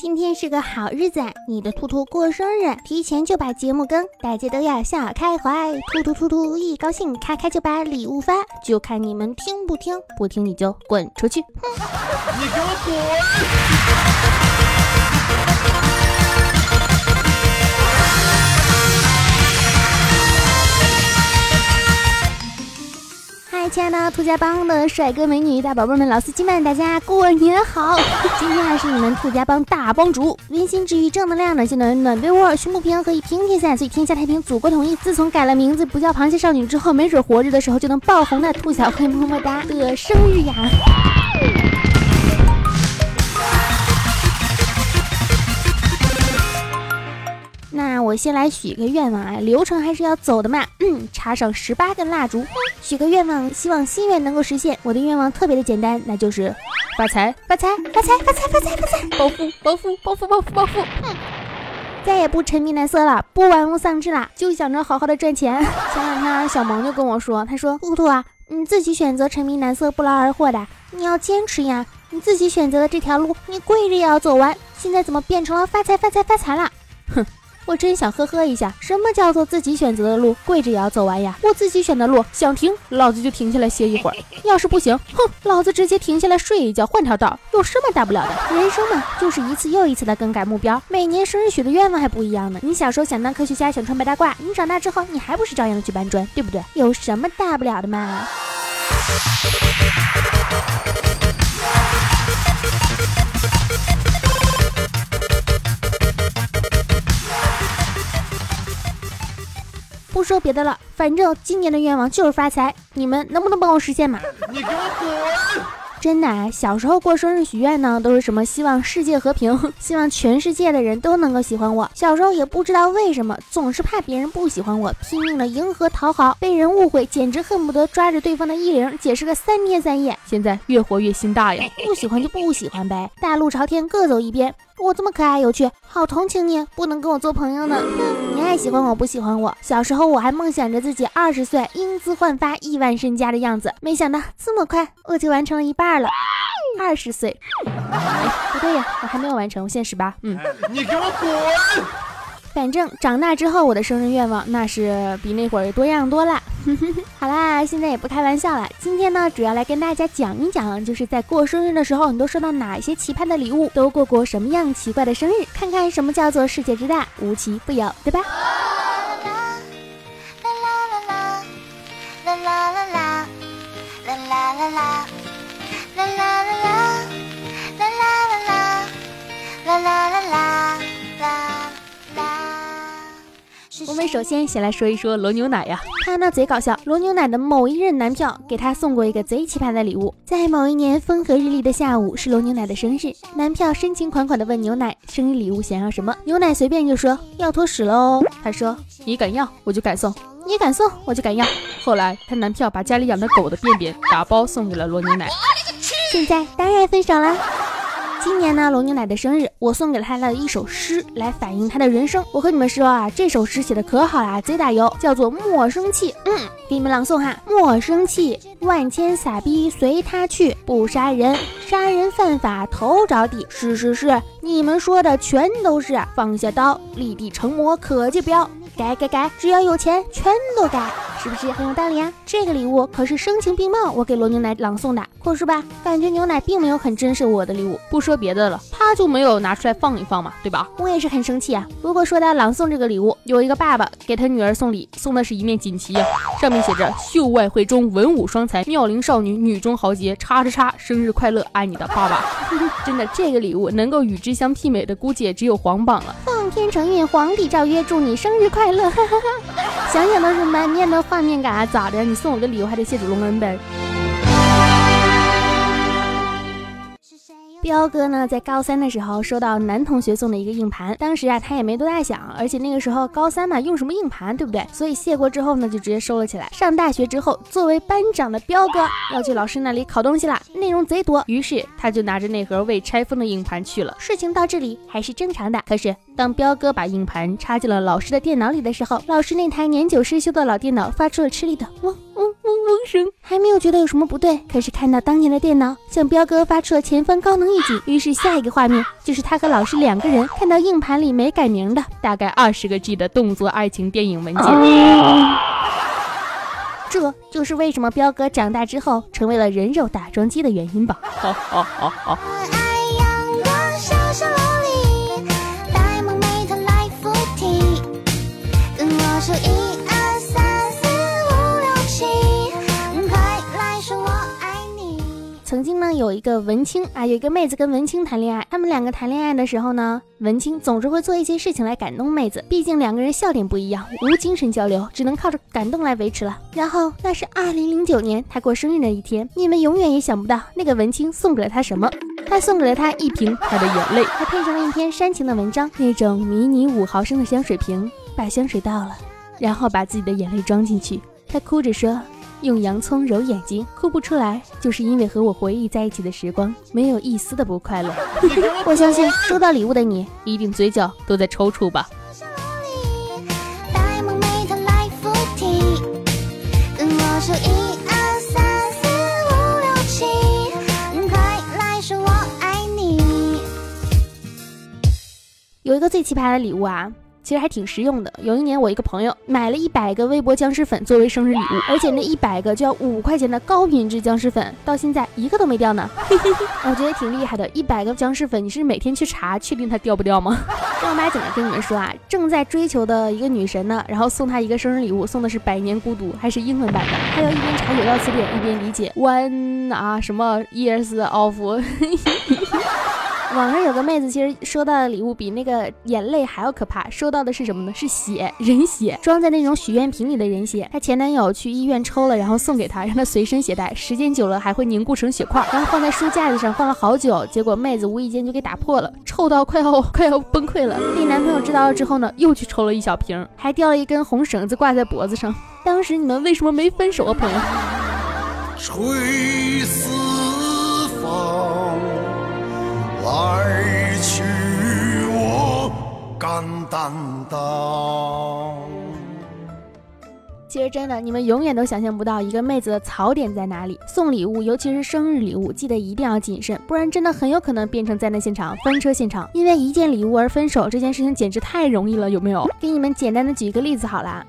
今天是个好日子，你的兔兔过生日，提前就把节目更，大家都要笑开怀。兔兔兔兔一高兴，咔咔就把礼物发，就看你们听不听，不听你就滚出去。你给我滚！亲爱的兔家帮的帅哥美女、大宝贝们、老司机们，大家过年好！今天还是你们兔家帮大帮主，温馨治愈、正能量，暖心暖暖被窝，胸不平和以平天下，所以天下太平，祖国统一。自从改了名字，不叫螃蟹少女之后，没准活着的时候就能爆红的兔小黑么么哒的生日呀！我先来许一个愿望啊，流程还是要走的嘛。嗯，插上十八根蜡烛，许个愿望，希望心愿能够实现。我的愿望特别的简单，那就是发财，发财，发财，发财，发财，发财，暴富，暴富，暴富，暴富，暴富。嗯，再也不沉迷蓝色了，不玩物丧志了，就想着好好的赚钱。前两天小萌就跟我说，他说兔兔啊，你自己选择沉迷蓝色不劳而获的，你要坚持呀。你自己选择的这条路，你跪着也要走完。现在怎么变成了发财，发财，发财了？哼。我真想呵呵一下，什么叫做自己选择的路，跪着也要走完呀？我自己选的路，想停，老子就停下来歇一会儿；要是不行，哼，老子直接停下来睡一觉，换条道，有什么大不了的？人生嘛，就是一次又一次的更改目标，每年生日许的愿望还不一样呢。你小时候想当科学家，想穿白大褂，你长大之后，你还不是照样去搬砖，对不对？有什么大不了的嘛？不说别的了，反正今年的愿望就是发财，你们能不能帮我实现嘛？你给我滚！真的，啊小时候过生日许愿呢，都是什么希望世界和平，希望全世界的人都能够喜欢我。小时候也不知道为什么，总是怕别人不喜欢我，拼命的迎合讨好，被人误会，简直恨不得抓着对方的衣领解释个三天三夜。现在越活越心大呀，不喜欢就不喜欢呗，大路朝天各走一边。我这么可爱有趣，好同情你，不能跟我做朋友呢。你爱喜欢我不喜欢我？小时候我还梦想着自己二十岁英姿焕发、亿万身家的样子，没想到这么快我就完成了一半了。二十岁？不对呀，我还没有完成，我现实吧。嗯，你给我滚！反正长大之后，我的生日愿望那是比那会儿多样多了。好啦，现在也不开玩笑了。今天呢，主要来跟大家讲一讲，就是在过生日的时候，你都收到哪些奇葩的礼物，都过过什么样奇怪的生日，看看什么叫做世界之大，无奇不有，对吧？们首先先来说一说罗牛奶呀，他呢贼搞笑。罗牛奶的某一任男票给他送过一个贼奇葩的礼物，在某一年风和日丽的下午，是罗牛奶的生日，男票深情款款的问牛奶生日礼物想要什么，牛奶随便就说要坨屎喽。他说你敢要我就敢送，你敢送我就敢要。后来他男票把家里养的狗的便便打包送给了罗牛奶，现在当然分手了。今年呢，龙牛奶的生日，我送给了他的一首诗来反映他的人生。我和你们说啊，这首诗写的可好了，贼打油，叫做莫生气。嗯，给你们朗诵哈：莫生气，万千傻逼随他去，不杀人，杀人犯法头着地。是是是，你们说的全都是，放下刀，立地成魔，可就标。改改改，只要有钱，全都改，是不是很有道理啊？这个礼物可是声情并茂，我给罗牛奶朗诵的，可是吧？感觉牛奶并没有很珍视我的礼物。不说别的了，他就没有拿出来放一放嘛，对吧？我也是很生气啊。如果说到朗诵这个礼物，有一个爸爸给他女儿送礼，送的是一面锦旗呀，上面写着“秀外慧中，文武双才，妙龄少女，女中豪杰，叉叉叉，生日快乐，爱你的爸爸”。真的，这个礼物能够与之相媲美的，估计也只有皇榜了。天承运，皇帝诏曰，祝你生日快乐！哈哈哈想想都是满面的画面感啊！咋的？你送我个礼物还得谢主隆恩呗？彪哥呢，在高三的时候收到男同学送的一个硬盘，当时啊，他也没多大想，而且那个时候高三嘛，用什么硬盘，对不对？所以谢过之后呢，就直接收了起来。上大学之后，作为班长的彪哥要去老师那里考东西了，内容贼多，于是他就拿着那盒未拆封的硬盘去了。事情到这里还是正常的，可是当彪哥把硬盘插进了老师的电脑里的时候，老师那台年久失修的老电脑发出了吃力的嗡嗡嗡嗡声，还没有觉得有什么不对。可是看到当年的电脑向彪哥发出了前方高能预警，于是下一个画面就是他和老师两个人看到硬盘里没改名的大概二十个 G 的动作爱情电影文件。这就是为什么彪哥长大之后成为了人肉打桩机的原因吧。好好好好。呢，有一个文青啊，有一个妹子跟文青谈恋爱。他们两个谈恋爱的时候呢，文青总是会做一些事情来感动妹子，毕竟两个人笑点不一样，无精神交流，只能靠着感动来维持了。然后那是二零零九年他过生日的一天，你们永远也想不到那个文青送给了他什么，他送给了他一瓶他的眼泪，还配上了一篇煽情的文章，那种迷你五毫升的香水瓶，把香水倒了，然后把自己的眼泪装进去，他哭着说。用洋葱揉眼睛，哭不出来，就是因为和我回忆在一起的时光没有一丝的不快乐。我相信收到礼物的你，一定嘴角都在抽搐吧。有一个最奇葩的礼物啊！其实还挺实用的。有一年，我一个朋友买了一百个微博僵尸粉作为生日礼物，而且那一百个就要五块钱的高品质僵尸粉，到现在一个都没掉呢。我觉得挺厉害的，一百个僵尸粉，你是每天去查，确定它掉不掉吗？正儿八经的跟你们说啊，正在追求的一个女神呢，然后送她一个生日礼物，送的是《百年孤独》，还是英文版的，她要一边查有道词典一边理解 one 啊什么 years of。网上有个妹子，其实收到的礼物比那个眼泪还要可怕。收到的是什么呢？是血，人血，装在那种许愿瓶里的人血。她前男友去医院抽了，然后送给她，让她随身携带，时间久了还会凝固成血块，然后放在书架子上放了好久。结果妹子无意间就给打破了，臭到快要快要崩溃了。被男朋友知道了之后呢，又去抽了一小瓶，还掉了一根红绳子挂在脖子上。当时你们为什么没分手啊，朋友？吹四方。敢担当。其实真的，你们永远都想象不到一个妹子的槽点在哪里。送礼物，尤其是生日礼物，记得一定要谨慎，不然真的很有可能变成灾难现场、翻车现场。因为一件礼物而分手这件事情简直太容易了，有没有？给你们简单的举一个例子好了。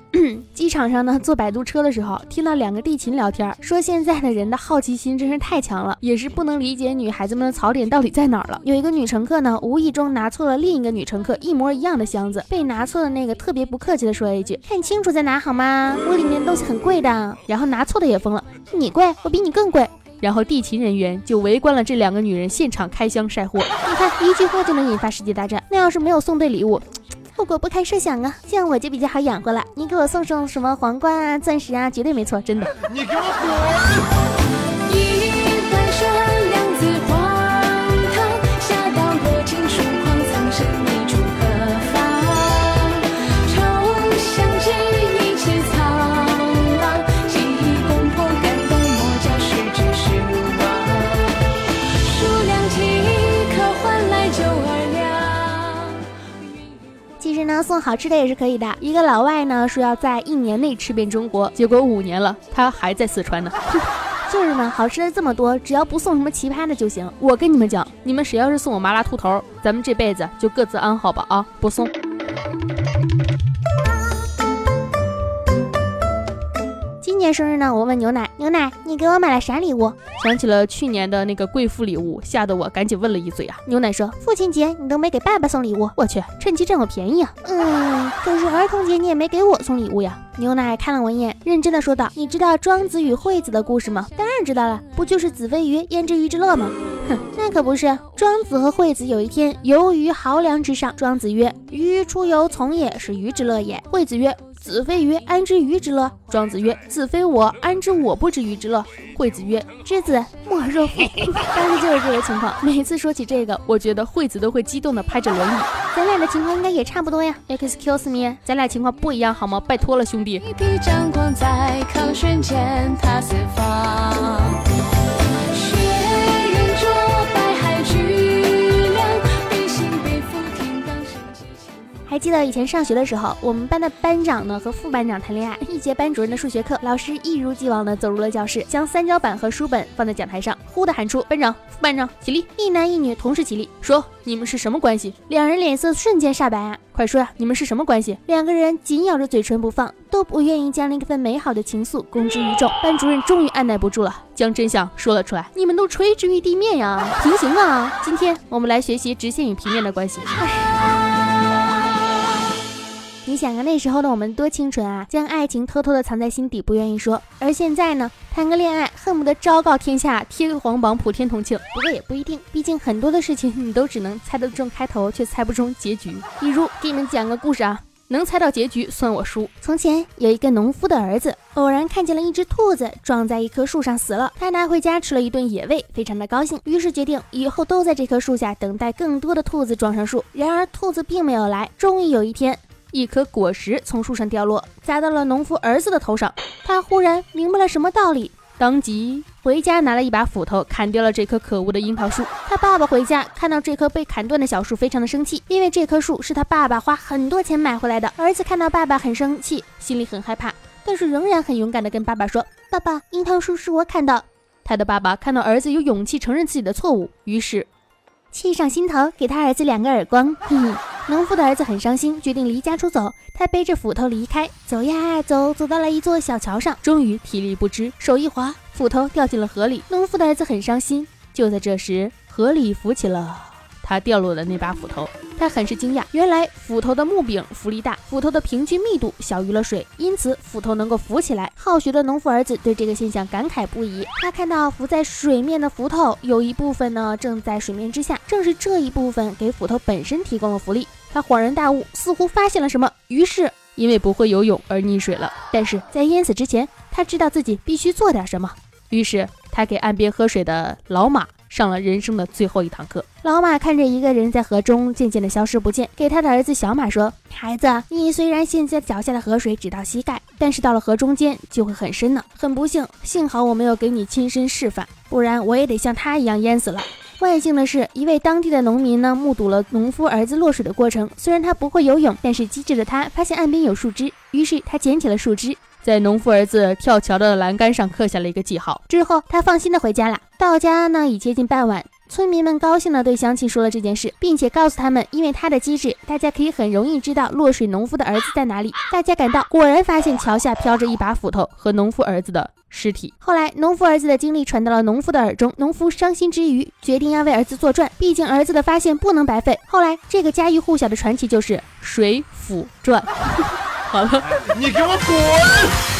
机场上呢，坐摆渡车的时候，听到两个地勤聊天，说现在的人的好奇心真是太强了，也是不能理解女孩子们的槽点到底在哪儿了。有一个女乘客呢，无意中拿错了另一个女乘客一模一样的箱子，被拿错的那个特别不客气的说了一句：“看清楚再拿好吗？”我里面东西很贵的，然后拿错的也疯了，你贵，我比你更贵。然后地勤人员就围观了这两个女人现场开箱晒货。你看，一句话就能引发世界大战。那要是没有送对礼物，后果不堪设想啊！这样我就比较好养活了。你给我送送什么皇冠啊、钻石啊，绝对没错，真的。你给我滚！送好吃的也是可以的。一个老外呢说要在一年内吃遍中国，结果五年了，他还在四川呢。就是呢，好吃的这么多，只要不送什么奇葩的就行。我跟你们讲，你们谁要是送我麻辣兔头，咱们这辈子就各自安好吧啊！不送。年生日呢，我问牛奶，牛奶，你给我买了啥礼物？想起了去年的那个贵妇礼物，吓得我赶紧问了一嘴啊。牛奶说，父亲节你都没给爸爸送礼物，我去，趁机占我便宜啊。嗯，可是儿童节你也没给我送礼物呀。牛奶看了我一眼，认真的说道，你知道庄子与惠子的故事吗？当然知道了，不就是子非鱼，焉知鱼之乐吗？那可不是。庄子和惠子有一天游于濠梁之上，庄子曰，鱼出游从也是鱼之乐也。惠子曰。子非鱼，安知鱼之乐？庄子曰：子非我，安知我不知鱼之乐？惠子曰：知子莫若父。当时就是这个情况。每次说起这个，我觉得惠子都会激动的拍着轮椅。咱俩的情况应该也差不多呀。Excuse me，咱俩情况不一样好吗？拜托了，兄弟。还记得以前上学的时候，我们班的班长呢和副班长谈恋爱。一节班主任的数学课，老师一如既往的走入了教室，将三角板和书本放在讲台上，忽的喊出：“班长、副班长起立！”一男一女同时起立，说：“你们是什么关系？”两人脸色瞬间煞白啊！快说呀，你们是什么关系？两个人紧咬着嘴唇不放，都不愿意将那份美好的情愫公之于众。班主任终于按耐不住了，将真相说了出来：“你们都垂直于地面呀，平行啊！今天我们来学习直线与平面的关系。”你想啊，那时候的我们多清纯啊，将爱情偷偷的藏在心底，不愿意说。而现在呢，谈个恋爱恨不得昭告天下，贴个黄榜，普天同庆。不过也不一定，毕竟很多的事情你都只能猜得中开头，却猜不中结局。比如给你们讲个故事啊，能猜到结局算我输。从前有一个农夫的儿子，偶然看见了一只兔子撞在一棵树上死了，他拿回家吃了一顿野味，非常的高兴，于是决定以后都在这棵树下等待更多的兔子撞上树。然而兔子并没有来，终于有一天。一颗果实从树上掉落，砸到了农夫儿子的头上。他忽然明白了什么道理，当即回家拿了一把斧头，砍掉了这棵可恶的樱桃树。他爸爸回家看到这棵被砍断的小树，非常的生气，因为这棵树是他爸爸花很多钱买回来的。儿子看到爸爸很生气，心里很害怕，但是仍然很勇敢的跟爸爸说：“爸爸，樱桃树是我砍的。”他的爸爸看到儿子有勇气承认自己的错误，于是气上心头，给他儿子两个耳光。哼。农夫的儿子很伤心，决定离家出走。他背着斧头离开，走呀走，走到了一座小桥上，终于体力不支，手一滑，斧头掉进了河里。农夫的儿子很伤心。就在这时，河里浮起了。他掉落的那把斧头，他很是惊讶。原来斧头的木柄浮力大，斧头的平均密度小于了水，因此斧头能够浮起来。好学的农夫儿子对这个现象感慨不已。他看到浮在水面的斧头有一部分呢正在水面之下，正是这一部分给斧头本身提供了浮力。他恍然大悟，似乎发现了什么，于是因为不会游泳而溺水了。但是在淹死之前，他知道自己必须做点什么，于是他给岸边喝水的老马。上了人生的最后一堂课，老马看着一个人在河中渐渐的消失不见，给他的儿子小马说：“孩子，你虽然现在脚下的河水只到膝盖，但是到了河中间就会很深呢。很不幸，幸好我没有给你亲身示范，不然我也得像他一样淹死了。”万幸的是，一位当地的农民呢，目睹了农夫儿子落水的过程。虽然他不会游泳，但是机智的他发现岸边有树枝，于是他捡起了树枝。在农夫儿子跳桥的栏杆上刻下了一个记号之后，他放心的回家了。到家呢，已接近傍晚。村民们高兴的对乡亲说了这件事，并且告诉他们，因为他的机智，大家可以很容易知道落水农夫的儿子在哪里。大家赶到，果然发现桥下飘着一把斧头和农夫儿子的尸体。后来，农夫儿子的经历传到了农夫的耳中，农夫伤心之余，决定要为儿子作传，毕竟儿子的发现不能白费。后来，这个家喻户晓的传奇就是《水浒传》。好了，你给我滚！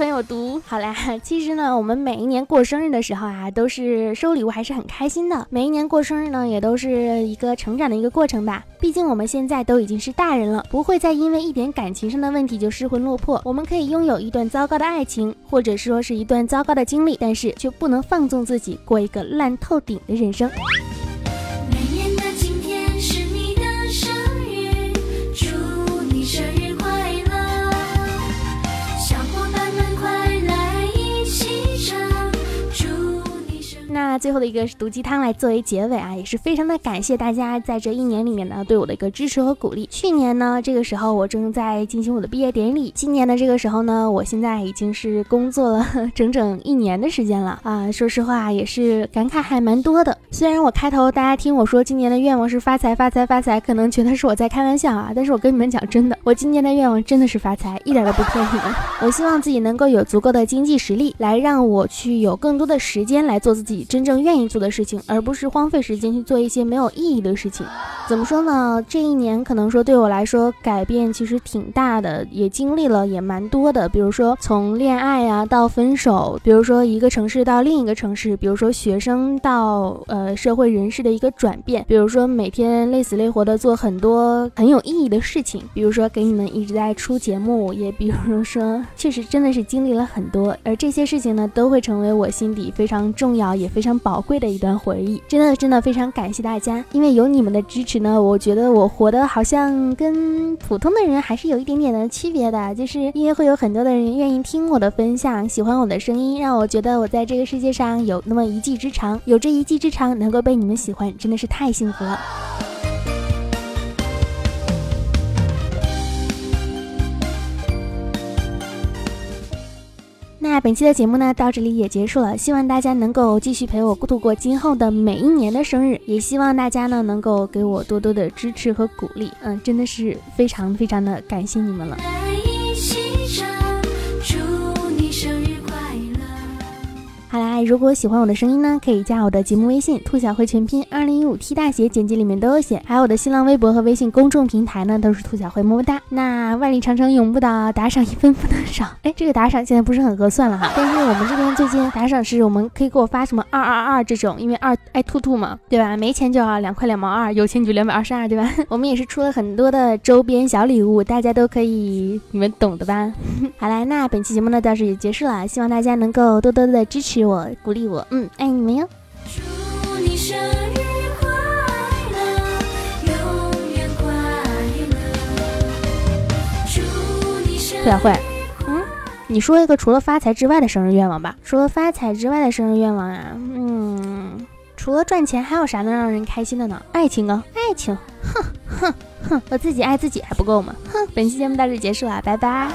很有毒？好啦，其实呢，我们每一年过生日的时候啊，都是收礼物，还是很开心的。每一年过生日呢，也都是一个成长的一个过程吧。毕竟我们现在都已经是大人了，不会再因为一点感情上的问题就失魂落魄。我们可以拥有一段糟糕的爱情，或者说是一段糟糕的经历，但是却不能放纵自己过一个烂透顶的人生。最后的一个毒鸡汤来作为结尾啊，也是非常的感谢大家在这一年里面呢对我的一个支持和鼓励。去年呢这个时候我正在进行我的毕业典礼，今年的这个时候呢，我现在已经是工作了整整一年的时间了啊。说实话也是感慨还蛮多的。虽然我开头大家听我说今年的愿望是发财发财发财，可能觉得是我在开玩笑啊，但是我跟你们讲真的，我今年的愿望真的是发财，一点都不骗你们。我希望自己能够有足够的经济实力，来让我去有更多的时间来做自己真。真正愿意做的事情，而不是荒废时间去做一些没有意义的事情。怎么说呢？这一年可能说对我来说改变其实挺大的，也经历了也蛮多的。比如说从恋爱啊到分手，比如说一个城市到另一个城市，比如说学生到呃社会人士的一个转变，比如说每天累死累活的做很多很有意义的事情，比如说给你们一直在出节目，也比如说 确实真的是经历了很多，而这些事情呢都会成为我心底非常重要也非常。宝贵的一段回忆。真的真的非常感谢大家，因为有你们的支持呢，我觉得我活得好像跟普通的人还是有一点点的区别的，就是因为会有很多的人愿意听我的分享，喜欢我的声音，让我觉得我在这个世界上有那么一技之长，有这一技之长能够被你们喜欢，真的是太幸福了。那本期的节目呢，到这里也结束了。希望大家能够继续陪我度过今后的每一年的生日，也希望大家呢能够给我多多的支持和鼓励。嗯，真的是非常非常的感谢你们了。好啦，如果喜欢我的声音呢，可以加我的节目微信“兔小慧全拼二零一五 T 大写”，简介里面都有写。还有我的新浪微博和微信公众平台呢，都是兔小慧么么哒。那万里长城永不倒，打赏一分不能少。哎，这个打赏现在不是很合算了哈。但是我们这边最近打赏是我们可以给我发什么二二二这种，因为二爱兔兔嘛，对吧？没钱就要两块两毛二，有钱就两百二十二，对吧？我们也是出了很多的周边小礼物，大家都可以，你们懂的吧？好啦，那本期节目呢到这里结束了，希望大家能够多多的支持。我鼓励我，嗯，爱你们哟。祝你生日快乐，永远快乐。祝你生日小慧，嗯，你说一个除了发财之外的生日愿望吧。除了发财之外的生日愿望啊，嗯，除了赚钱，还有啥能让人开心的呢？爱情啊，爱情。哼哼哼，我自己爱自己还不够吗？哼，本期节目到这结束了，拜拜。